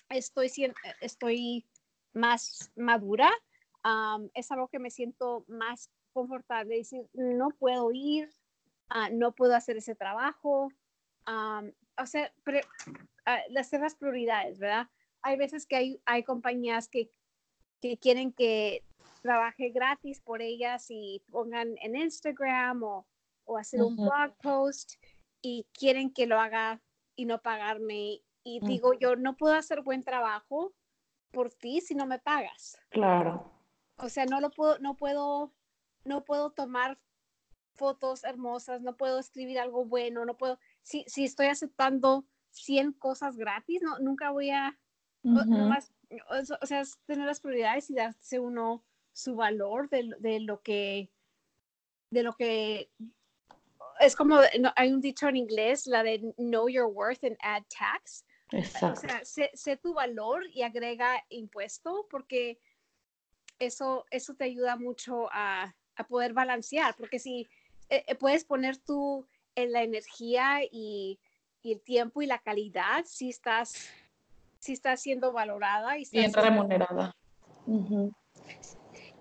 estoy, estoy más madura, es algo que me siento más confortable. Decir, no puedo ir, ah, no puedo hacer ese trabajo. o sea, uh, las prioridades, ¿verdad? Hay veces que hay, hay compañías que, que quieren que trabaje gratis por ellas y pongan en Instagram o, o hacer un blog post y quieren que lo haga y no pagarme. Y digo, yo no puedo hacer buen trabajo por ti si no me pagas. Claro. O sea, no lo puedo, no puedo, no puedo tomar fotos hermosas, no puedo escribir algo bueno, no puedo, si, si estoy aceptando 100 cosas gratis, no, nunca voy a, o, sea, tener las prioridades y darse uno su valor de, de lo que, de lo que es como, hay un dicho en inglés, la de know your worth and add tax. Exacto. O sea, sé, tu valor y agrega impuesto porque eso, eso te ayuda mucho a, a poder balancear, porque si eh, eh, puedes poner tú en la energía y, y, el tiempo y la calidad, si estás, si estás siendo valorada y Bien remunerada.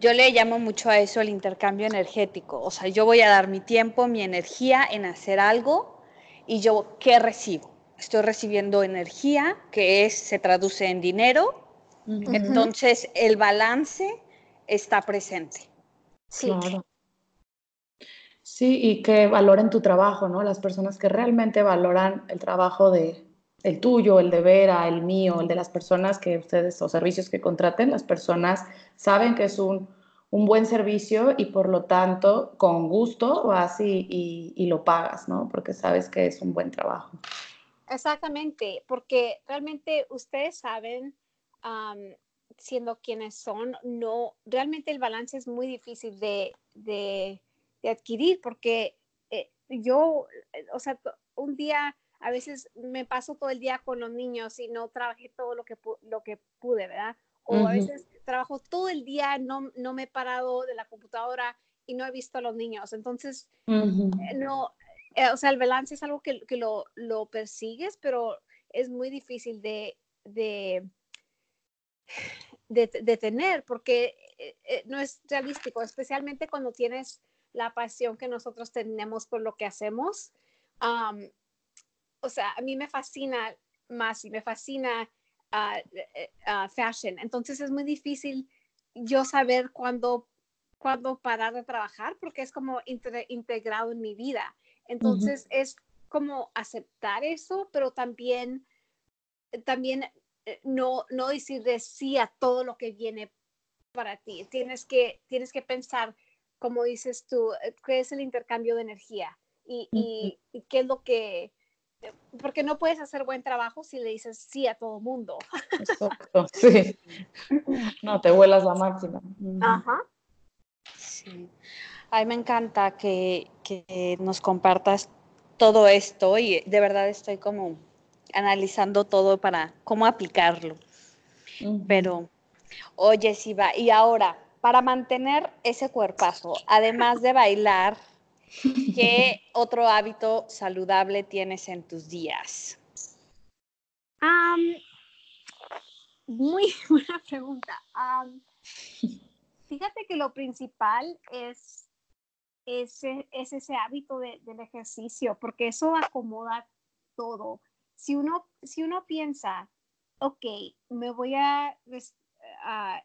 Yo le llamo mucho a eso el intercambio energético. O sea, yo voy a dar mi tiempo, mi energía en hacer algo y yo, ¿qué recibo? Estoy recibiendo energía que es, se traduce en dinero. Entonces, el balance está presente. Sí. Claro. Sí, y que valoren tu trabajo, ¿no? Las personas que realmente valoran el trabajo de el tuyo, el de Vera, el mío, el de las personas que ustedes o servicios que contraten, las personas saben que es un, un buen servicio y por lo tanto con gusto vas y, y, lo pagas, ¿no? Porque sabes que es un buen trabajo. Exactamente, porque realmente ustedes saben siendo quienes son, no, realmente el balance es muy difícil de, de, adquirir porque eh, yo, o sea, un día, a veces me paso todo el día con los niños y no trabajé todo lo que, lo que pude, ¿verdad? O a veces trabajo todo el día, no, no me he parado de la computadora y no he visto a los niños. Entonces, eh, no, eh, o sea, el balance es algo que, que lo, lo, persigues, pero es muy difícil de, de de, tener, porque eh, eh, no es realístico, especialmente cuando tienes la pasión que nosotros tenemos por lo que hacemos. O sea, a mí me fascina más y me fascina uh, fashion, entonces es muy difícil yo saber cuándo, cuándo parar de trabajar porque es como integrado en mi vida. Entonces es como aceptar eso, pero también, también eh, no, no decirle sí a todo lo que viene para ti. Tienes que, tienes que pensar, como dices tú, qué es el intercambio de energía y, qué es lo que... Porque no puedes hacer buen trabajo si le dices sí a todo mundo. Exacto, sí. No, te vuelas la máxima. Ajá. Sí. Ay, me encanta que, que nos compartas todo esto y de verdad estoy como analizando todo para cómo aplicarlo. Pero, oye, Siva, y ahora, para mantener ese cuerpazo, además de bailar, ¿qué otro hábito saludable tienes en tus días? muy buena pregunta. fíjate que lo principal es, es, ese hábito del ejercicio, porque eso acomoda todo si uno, si uno piensa, ok, me voy a, a,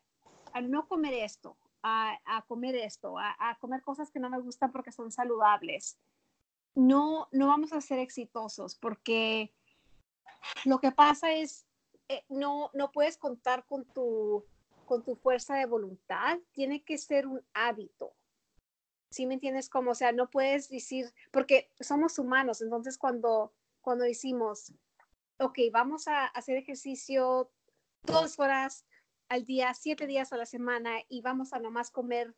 no comer esto, a, comer esto, a, comer cosas que no me gustan porque son saludables, no, no vamos a ser exitosos porque lo que pasa es, eh, no, no puedes contar con tu, con tu fuerza de voluntad, tiene que ser un hábito. ¿Sí me entiendes? Como, o sea, no puedes decir, porque somos humanos, entonces cuando cuando decimos, ok, vamos a hacer ejercicio dos horas al día, siete días a la semana y vamos a nomás comer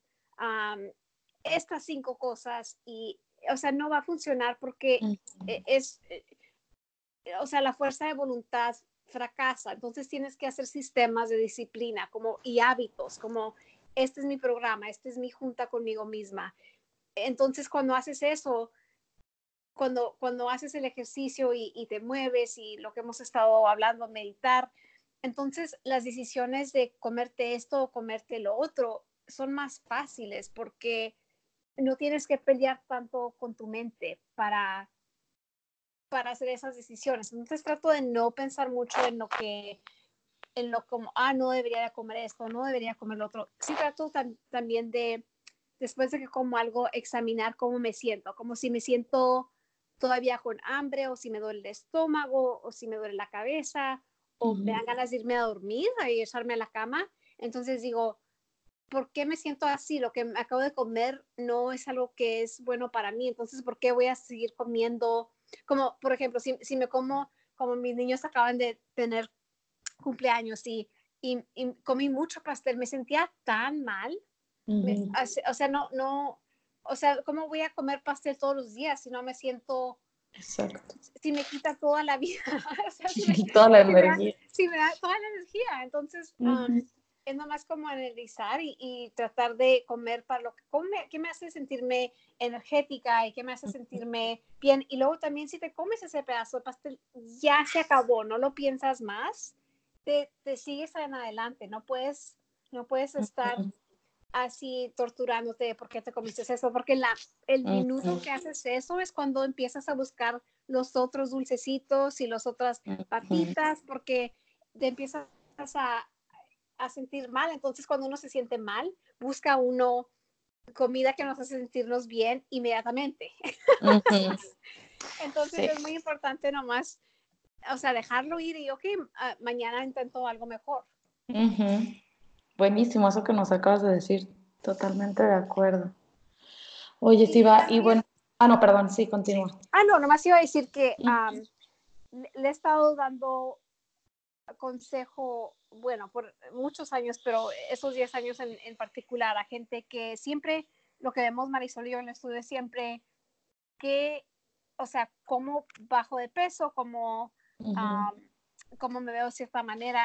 estas cinco cosas y, o sea, no va a funcionar porque e, es, eh, o sea, la fuerza de voluntad fracasa. Entonces tienes que hacer sistemas de disciplina como, y hábitos, como este es mi programa, esta es mi junta conmigo misma. Entonces cuando haces eso, cuando, cuando haces el ejercicio y, te mueves y lo que hemos estado hablando, meditar, entonces las decisiones de comerte esto o comerte lo otro son más fáciles porque no tienes que pelear tanto con tu mente para, para hacer esas decisiones. Entonces trato de no pensar mucho en lo que, en lo como, ah, no debería de comer esto, no debería comer lo otro. Sí trato también de, después de que como algo, examinar cómo me siento, como si me siento todavía con hambre o si me duele el estómago o si me duele la cabeza o me dan ganas de irme a dormir, a echarme a la cama. Entonces digo, ¿por qué me siento así? Lo que acabo de comer no es algo que es bueno para mí, entonces, ¿por qué voy a seguir comiendo? Como, por ejemplo, si, si me como, como mis niños acaban de tener cumpleaños y, y, comí mucho pastel, me sentía tan mal. o sea, no, no, o sea, ¿cómo voy a comer pastel todos los días si no me siento... Exacto. Si me quita toda la vida. o sea, toda la energía. sí, me da toda la energía. Entonces, es nomás como analizar y, tratar de comer para lo que come, qué me hace sentirme energética y qué me hace sentirme bien. Y luego también si te comes ese pedazo de pastel, ya se acabó, no lo piensas más, te, te sigues en adelante, no puedes, no puedes estar así torturándote porque te comiste eso, porque la, el minuto que haces eso es cuando empiezas a buscar los otros dulcecitos y las otras papitas, porque te empiezas a, a sentir mal. Entonces, cuando uno se siente mal, busca uno comida que nos hace sentirnos bien inmediatamente. Entonces, es muy importante nomás, o sea, dejarlo ir y, ok, ah, mañana intento algo mejor. Buenísimo, eso que nos acabas de decir. Totalmente de acuerdo. Oye, sí va, y bueno, ah, no, perdón, sí, continúa. Ah, no, nomás iba a decir que le he estado dando consejo bueno, por muchos años, pero esos 10 años en, en, particular, a gente que siempre, lo que vemos Marisol y yo en el estudio, siempre que, o sea, cómo bajo de peso, cómo, cómo me veo de cierta manera.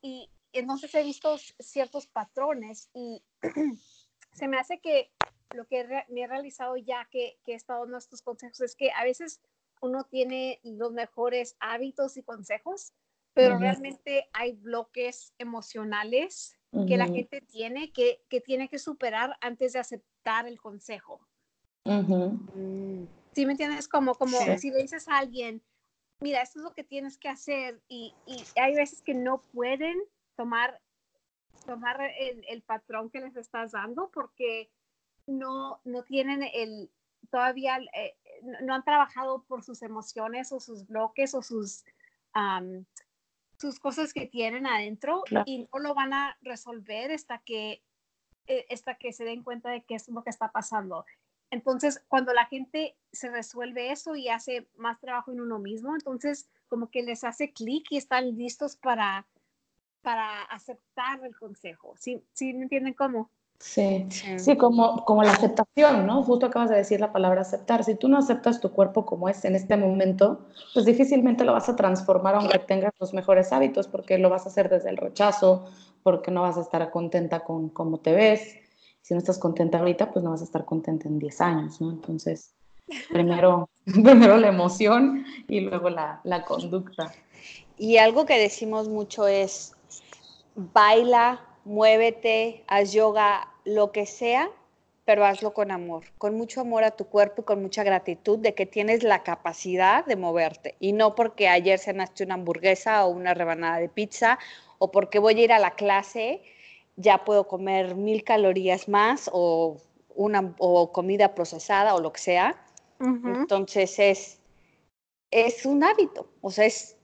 Y entonces he visto ciertos patrones y se me hace que lo que me he realizado ya que, que he estado en estos consejos es que a veces uno tiene los mejores hábitos y consejos, pero realmente hay bloques emocionales que la gente tiene que, que, tiene que superar antes de aceptar el consejo. Mm. ¿Sí me entiendes? Como, como si le dices a alguien, mira, esto es lo que tienes que hacer y, y hay veces que no pueden tomar, tomar el, el, patrón que les estás dando porque no, no tienen el, todavía, eh, no han trabajado por sus emociones o sus bloques o sus sus cosas que tienen adentro y no lo van a resolver hasta que, eh, hasta que se den cuenta de qué es lo que está pasando. Entonces, cuando la gente se resuelve eso y hace más trabajo en uno mismo, entonces como que les hace clic y están listos para, para aceptar el consejo. ¿Sí, ¿Sí me entienden cómo? Sí, sí, como, como la aceptación, ¿no? Justo acabas de decir la palabra aceptar. Si tú no aceptas tu cuerpo como es en este momento, pues difícilmente lo vas a transformar aunque tengas los mejores hábitos, porque lo vas a hacer desde el rechazo, porque no vas a estar contenta con cómo te ves. Si no estás contenta ahorita, pues no vas a estar contenta en 10 años, ¿no? Entonces, primero, primero la emoción y luego la, la conducta. Y algo que decimos mucho es, baila, muévete, haz yoga, lo que sea, pero hazlo con amor, con mucho amor a tu cuerpo y con mucha gratitud de que tienes la capacidad de moverte y no porque ayer cenaste una hamburguesa o una rebanada de pizza o porque voy a ir a la clase ya puedo comer mil calorías más o una o comida procesada o lo que sea. Entonces es es un hábito, o sea, es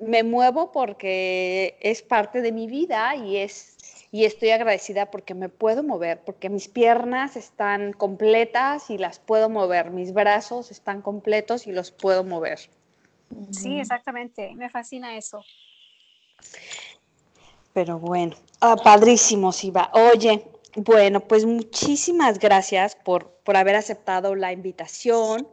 me muevo porque es parte de mi vida y es y estoy agradecida porque me puedo mover, porque mis piernas están completas y las puedo mover, mis brazos están completos y los puedo mover. Sí, exactamente, me fascina eso. Pero bueno, ah, padrísimo, Siva. Oye, bueno, pues muchísimas gracias por, por haber aceptado la invitación,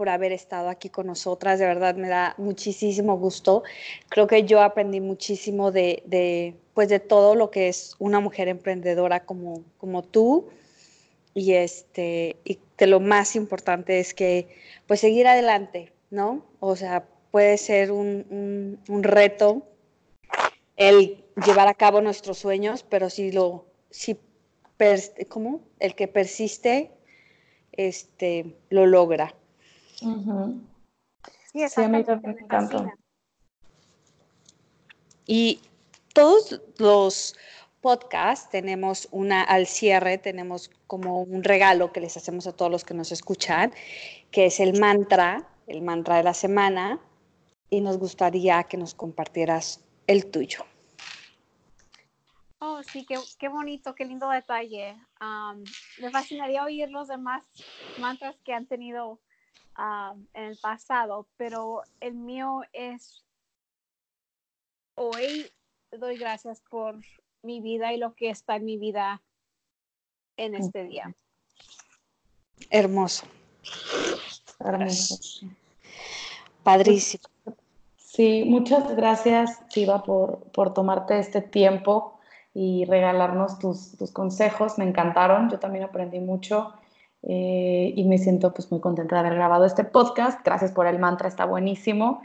por haber estado aquí con nosotras. De verdad me da muchísimo gusto. Creo que yo aprendí muchísimo de, pues de todo lo que es una mujer emprendedora como, como tú. Y, este, y de lo más importante es que, pues seguir adelante, ¿no? O sea, puede ser un, un, reto el llevar a cabo nuestros sueños, pero si lo, si. El que persiste, este, lo logra. Sí, a mí también me encanta. Y todos los podcasts tenemos una, al cierre, tenemos como un regalo que les hacemos a todos los que nos escuchan, que es el mantra, el mantra de la semana, y nos gustaría que nos compartieras el tuyo. Oh, sí, qué, qué bonito, qué lindo detalle. me fascinaría oír los demás mantras que han tenido en el pasado, pero el mío es hoy doy gracias por mi vida y lo que está en mi vida en este día. Hermoso. Padrísimo. Sí, muchas gracias, Siva, por, por tomarte este tiempo y regalarnos tus, tus, consejos. Me encantaron, yo también aprendí mucho eh, y me siento pues muy contenta de haber grabado este podcast. Gracias por el mantra, está buenísimo.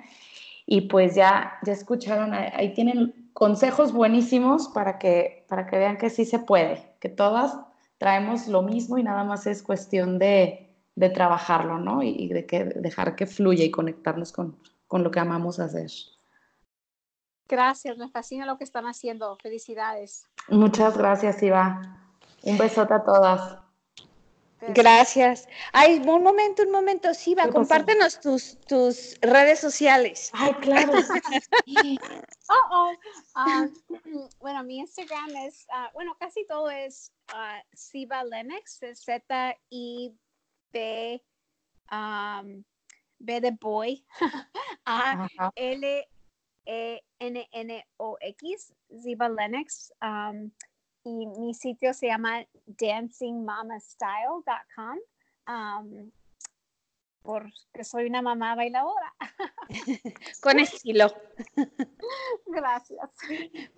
Y pues ya, ya escucharon, ahí tienen consejos buenísimos para que, para que vean que sí se puede, que todas traemos lo mismo y nada más es cuestión de, de trabajarlo, ¿no? Y, de que, dejar que fluya y conectarnos con, con lo que amamos hacer. Gracias, me fascina lo que están haciendo. Felicidades. Muchas gracias, Iva. Un besote a todas. Gracias. Ay, un momento, un momento. Siva, compártenos tus, tus redes sociales. Ay, claro. oh, oh. Ah, bueno, mi Instagram es, uh, bueno, casi todo es uh, Siva Lennox, Z-I-B, um, B de boy, A-L-E-N-N-O-X, Ziva Lennox. Um, y mi sitio se llama dancingmamastyle.com um, porque soy una mamá bailadora. Con estilo. Gracias.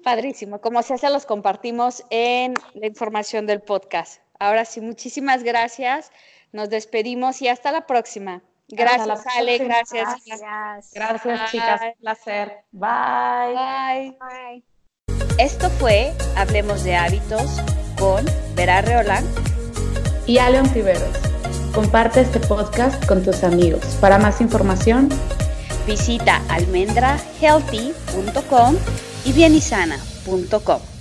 Padrísimo. Como se hace, los compartimos en la información del podcast. Ahora sí, muchísimas gracias. Nos despedimos y hasta la próxima. Gracias, Ale. Gracias. Gracias, gracias chicas. Un placer. Bye. Bye. Bye. Esto fue Hablemos de Hábitos con Vera Reolán y Aleon Tiberos. Comparte este podcast con tus amigos. Para más información, visita almendrahealthy.com y bienisana.com.